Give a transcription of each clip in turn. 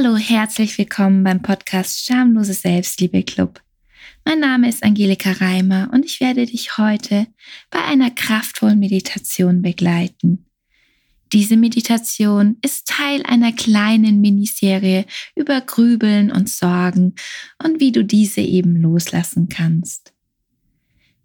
Hallo, herzlich willkommen beim Podcast Schamlose Selbstliebe Club. Mein Name ist Angelika Reimer und ich werde dich heute bei einer kraftvollen Meditation begleiten. Diese Meditation ist Teil einer kleinen Miniserie über Grübeln und Sorgen und wie du diese eben loslassen kannst.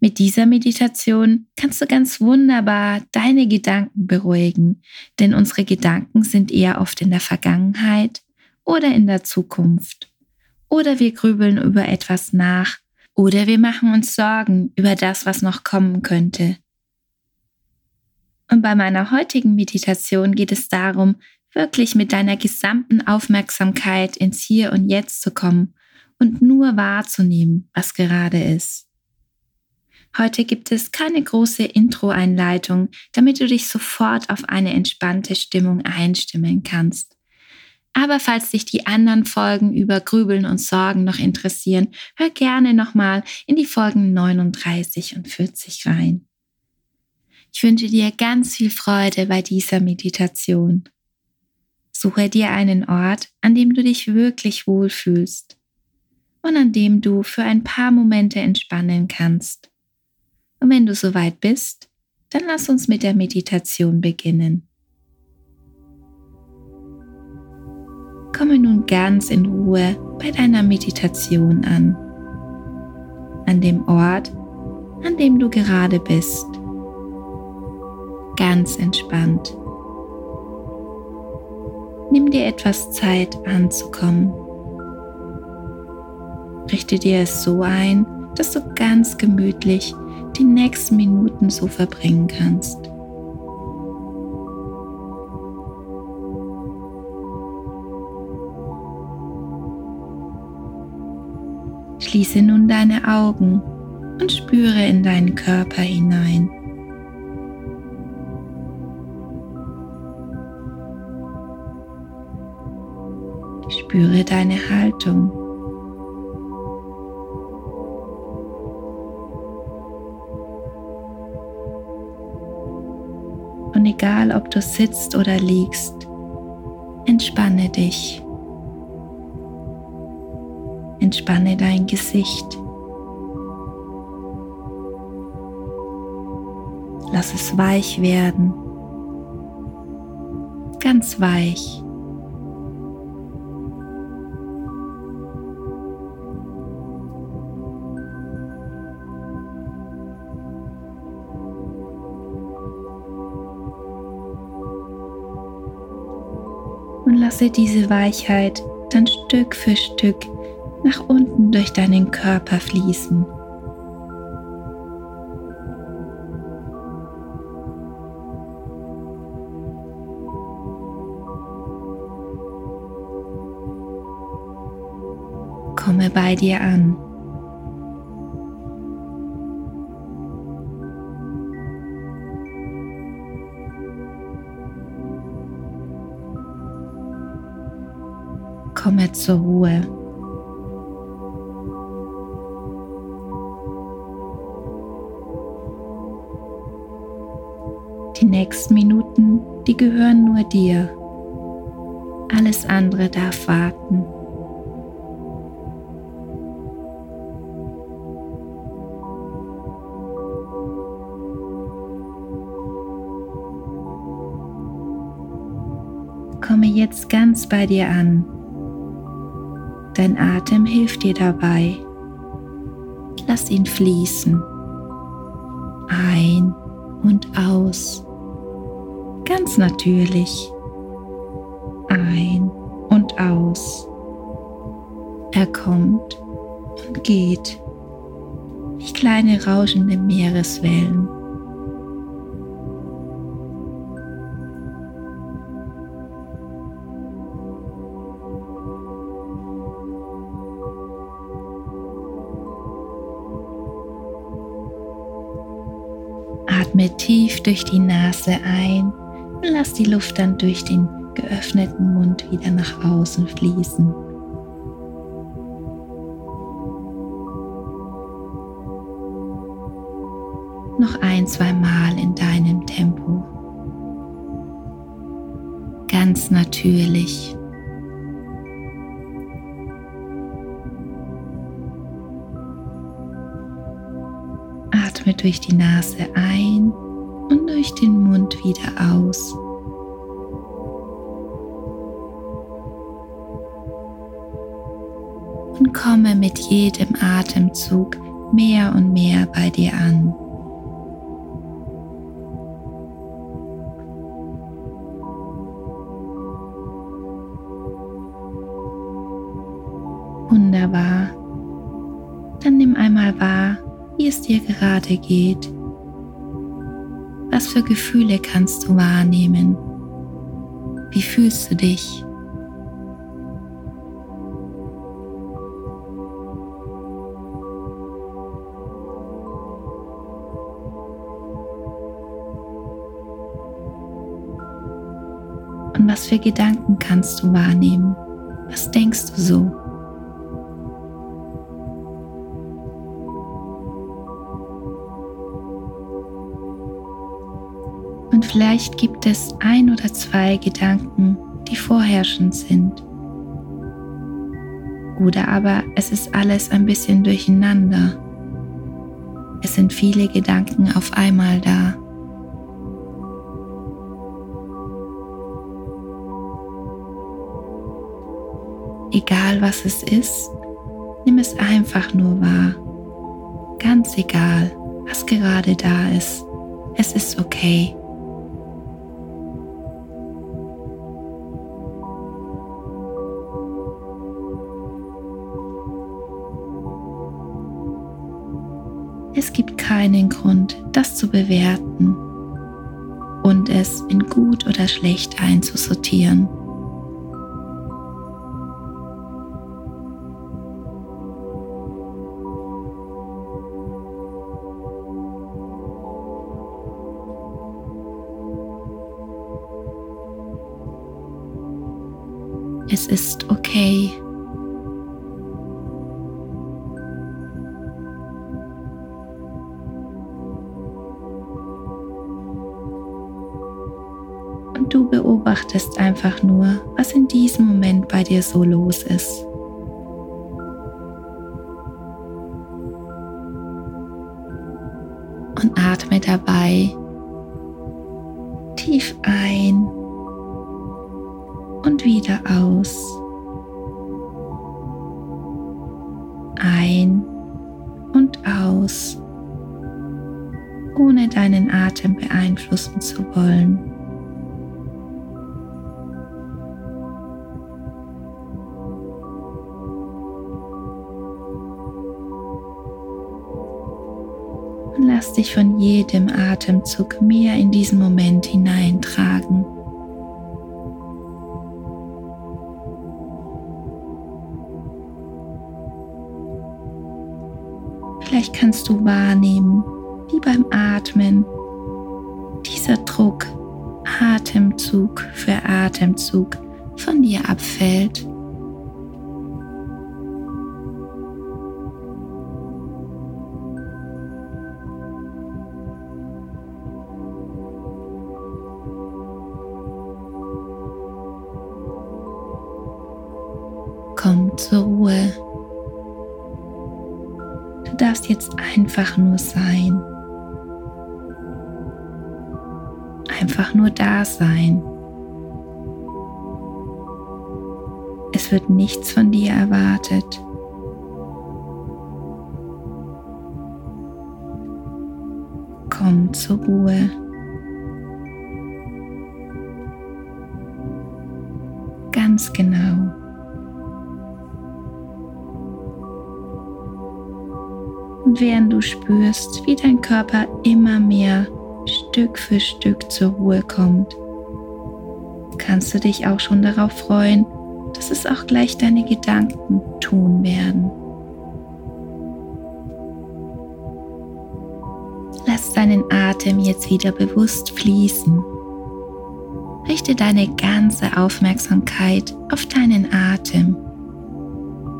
Mit dieser Meditation kannst du ganz wunderbar deine Gedanken beruhigen, denn unsere Gedanken sind eher oft in der Vergangenheit oder in der Zukunft. Oder wir grübeln über etwas nach. Oder wir machen uns Sorgen über das, was noch kommen könnte. Und bei meiner heutigen Meditation geht es darum, wirklich mit deiner gesamten Aufmerksamkeit ins Hier und Jetzt zu kommen und nur wahrzunehmen, was gerade ist. Heute gibt es keine große Intro-Einleitung, damit du dich sofort auf eine entspannte Stimmung einstimmen kannst. Aber falls dich die anderen Folgen über Grübeln und Sorgen noch interessieren, hör gerne nochmal in die Folgen 39 und 40 rein. Ich wünsche dir ganz viel Freude bei dieser Meditation. Suche dir einen Ort, an dem du dich wirklich wohlfühlst und an dem du für ein paar Momente entspannen kannst. Und wenn du soweit bist, dann lass uns mit der Meditation beginnen. Komme nun ganz in Ruhe bei deiner Meditation an. An dem Ort, an dem du gerade bist. Ganz entspannt. Nimm dir etwas Zeit anzukommen. Richte dir es so ein, dass du ganz gemütlich die nächsten Minuten so verbringen kannst. Schließe nun deine Augen und spüre in deinen Körper hinein. Spüre deine Haltung. Und egal ob du sitzt oder liegst, entspanne dich. Entspanne dein Gesicht. Lass es weich werden. Ganz weich. und lasse diese Weichheit dann Stück für Stück nach unten durch deinen Körper fließen. Komme bei dir an. Komme zur Ruhe. Nächsten Minuten, die gehören nur dir. Alles andere darf warten. Komme jetzt ganz bei dir an. Dein Atem hilft dir dabei. Lass ihn fließen. Ein und aus ganz natürlich. Ein und aus. Er kommt und geht, wie kleine rauschende Meereswellen. Atme tief durch die Nase ein und lass die Luft dann durch den geöffneten Mund wieder nach außen fließen. Noch ein, zwei Mal in deinem Tempo. Ganz natürlich. Atme durch die Nase ein durch den Mund wieder aus. Und komme mit jedem Atemzug mehr und mehr bei dir an. Wunderbar. Dann nimm einmal wahr, wie es dir gerade geht. Was für Gefühle kannst du wahrnehmen? Wie fühlst du dich? Und was für Gedanken kannst du wahrnehmen? Was denkst du so? Vielleicht gibt es ein oder zwei Gedanken, die vorherrschend sind. Oder aber es ist alles ein bisschen durcheinander. Es sind viele Gedanken auf einmal da. Egal was es ist, nimm es einfach nur wahr. Ganz egal, was gerade da ist. Es ist okay. Es gibt keinen Grund, das zu bewerten und es in gut oder schlecht einzusortieren. Es ist okay. Beobachtest einfach nur, was in diesem Moment bei dir so los ist. Und atme dabei tief ein und wieder aus. Ein und aus, ohne deinen Atem beeinflussen zu wollen. Lass dich von jedem Atemzug mehr in diesen Moment hineintragen. Vielleicht kannst du wahrnehmen, wie beim Atmen dieser Druck Atemzug für Atemzug von dir abfällt. Komm zur Ruhe. Du darfst jetzt einfach nur sein. Einfach nur da sein. Es wird nichts von dir erwartet. Komm zur Ruhe. Ganz genau. Während du spürst, wie dein Körper immer mehr Stück für Stück zur Ruhe kommt, kannst du dich auch schon darauf freuen, dass es auch gleich deine Gedanken tun werden. Lass deinen Atem jetzt wieder bewusst fließen. Richte deine ganze Aufmerksamkeit auf deinen Atem.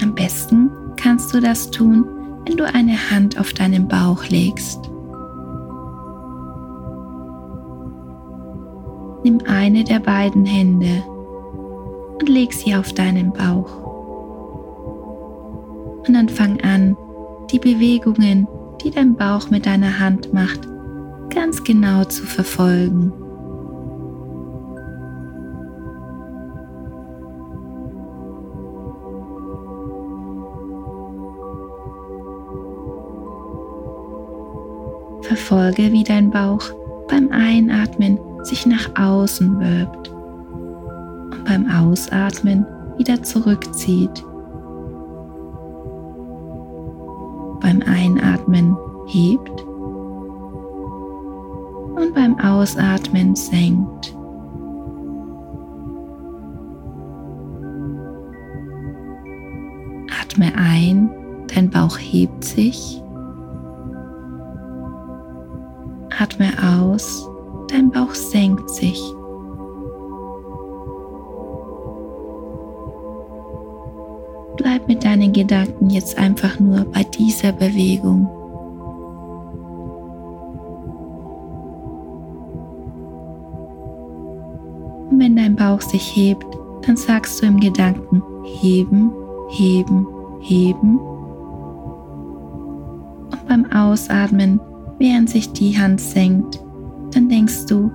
Am besten kannst du das tun, wenn du eine Hand auf deinen Bauch legst. Nimm eine der beiden Hände und leg sie auf deinen Bauch. Und dann fang an, die Bewegungen, die dein Bauch mit deiner Hand macht, ganz genau zu verfolgen. Verfolge, wie dein Bauch beim Einatmen sich nach außen wölbt und beim Ausatmen wieder zurückzieht. Beim Einatmen hebt und beim Ausatmen senkt. Atme ein, dein Bauch hebt sich. Atme aus, dein Bauch senkt sich. Bleib mit deinen Gedanken jetzt einfach nur bei dieser Bewegung. Und wenn dein Bauch sich hebt, dann sagst du im Gedanken heben, heben, heben. Und beim Ausatmen, während sich die Hand senkt, dann denkst du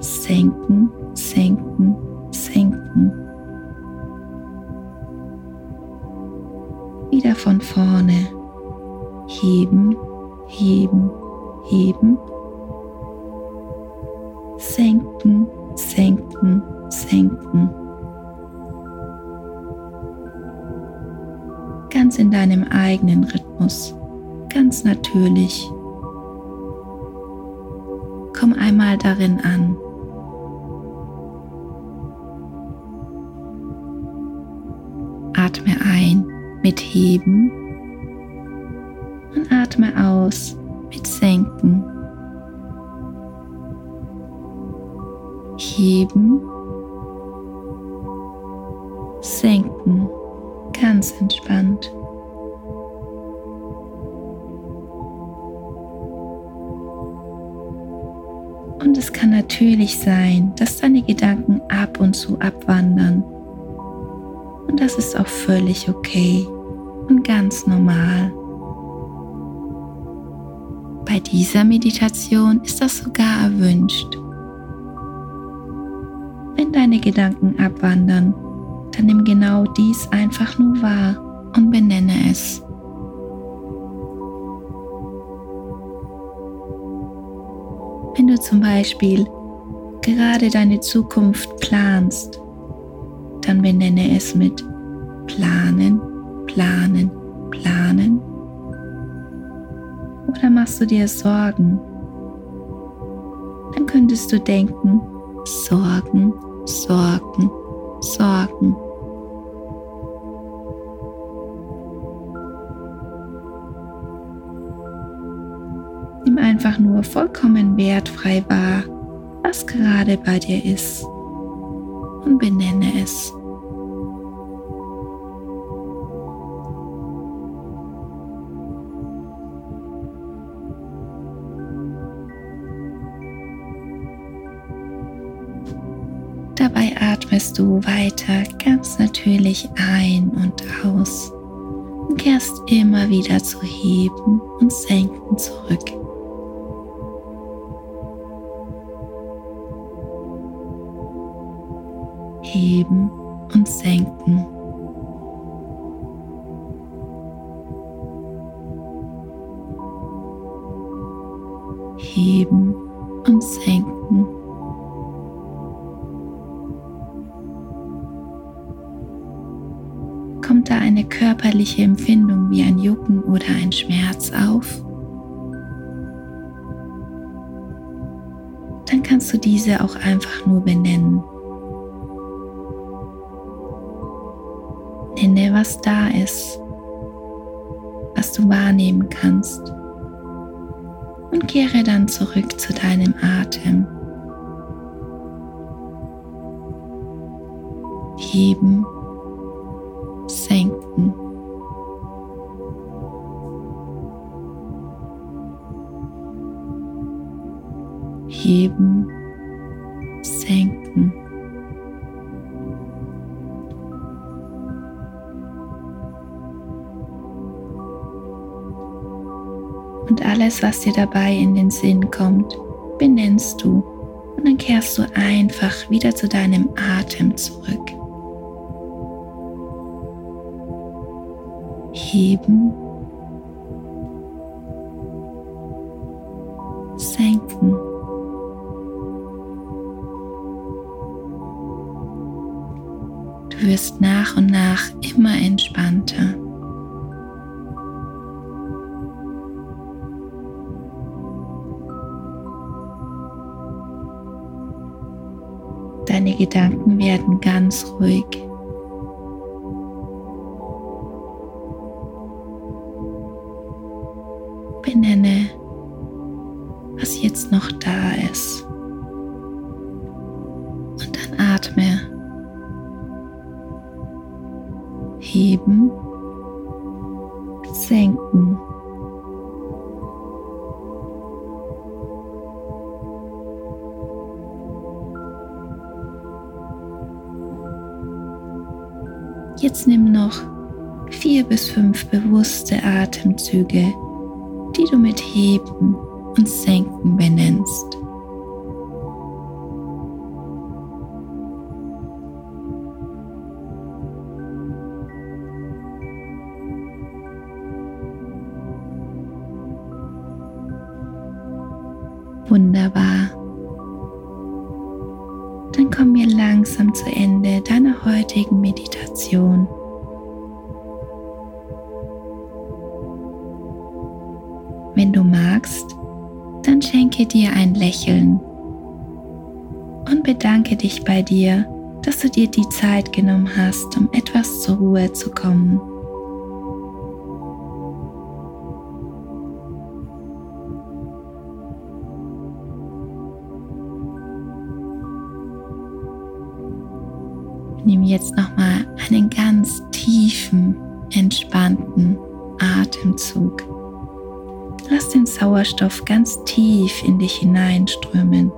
senken, senken, senken. Wieder von vorne. Heben, heben, heben. Senken, senken, senken. Ganz in deinem eigenen Rhythmus, ganz natürlich. Komm einmal darin an. Atme ein mit Heben und atme aus mit Senken. Heben, senken, ganz entspannt. Und es kann natürlich sein, dass deine Gedanken ab und zu abwandern. Und das ist auch völlig okay und ganz normal. Bei dieser Meditation ist das sogar erwünscht. Wenn deine Gedanken abwandern, dann nimm genau dies einfach nur wahr und benenne es. Du zum Beispiel gerade deine Zukunft planst, dann benenne es mit planen, planen, planen. Oder machst du dir Sorgen? Dann könntest du denken, Sorgen, Sorgen, Sorgen. Nur vollkommen wertfrei wahr, was gerade bei dir ist und benenne es. Dabei atmest du weiter ganz natürlich ein und aus und kehrst immer wieder zu Heben und Senken zurück. Heben und Senken. Heben und senken. Kommt da eine körperliche Empfindung wie ein Jucken oder ein Schmerz auf? Dann kannst du diese auch einfach nur benennen. Nenne, was da ist, was du wahrnehmen kannst und kehre dann zurück zu deinem Atem. Heben, senken. Heben, senken. Und alles, was dir dabei in den Sinn kommt, benennst du und dann kehrst du einfach wieder zu deinem Atem zurück. Heben, senken. Du wirst nach und nach immer entspannter. Deine Gedanken werden ganz ruhig. Jetzt nimm noch vier bis fünf bewusste Atemzüge, die du mit Heben und Senken benennst. Dann kommen wir langsam zu Ende deiner heutigen Meditation. Wenn du magst, dann schenke dir ein Lächeln und bedanke dich bei dir, dass du dir die Zeit genommen hast, um etwas zur Ruhe zu kommen. Nimm jetzt nochmal einen ganz tiefen, entspannten Atemzug. Lass den Sauerstoff ganz tief in dich hineinströmen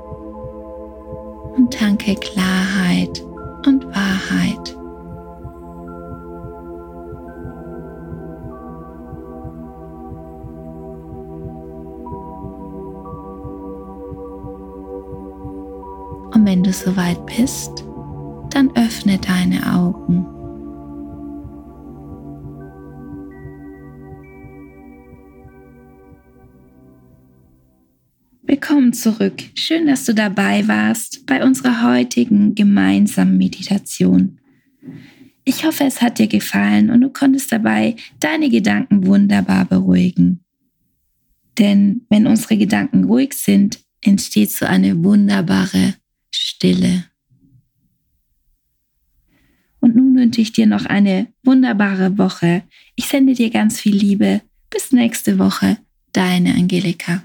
und tanke Klarheit und Wahrheit. Und wenn du soweit bist, dann öffne deine Augen. Willkommen zurück. Schön, dass du dabei warst bei unserer heutigen gemeinsamen Meditation. Ich hoffe, es hat dir gefallen und du konntest dabei deine Gedanken wunderbar beruhigen. Denn wenn unsere Gedanken ruhig sind, entsteht so eine wunderbare Stille. Und nun wünsche ich dir noch eine wunderbare Woche. Ich sende dir ganz viel Liebe. Bis nächste Woche, deine Angelika.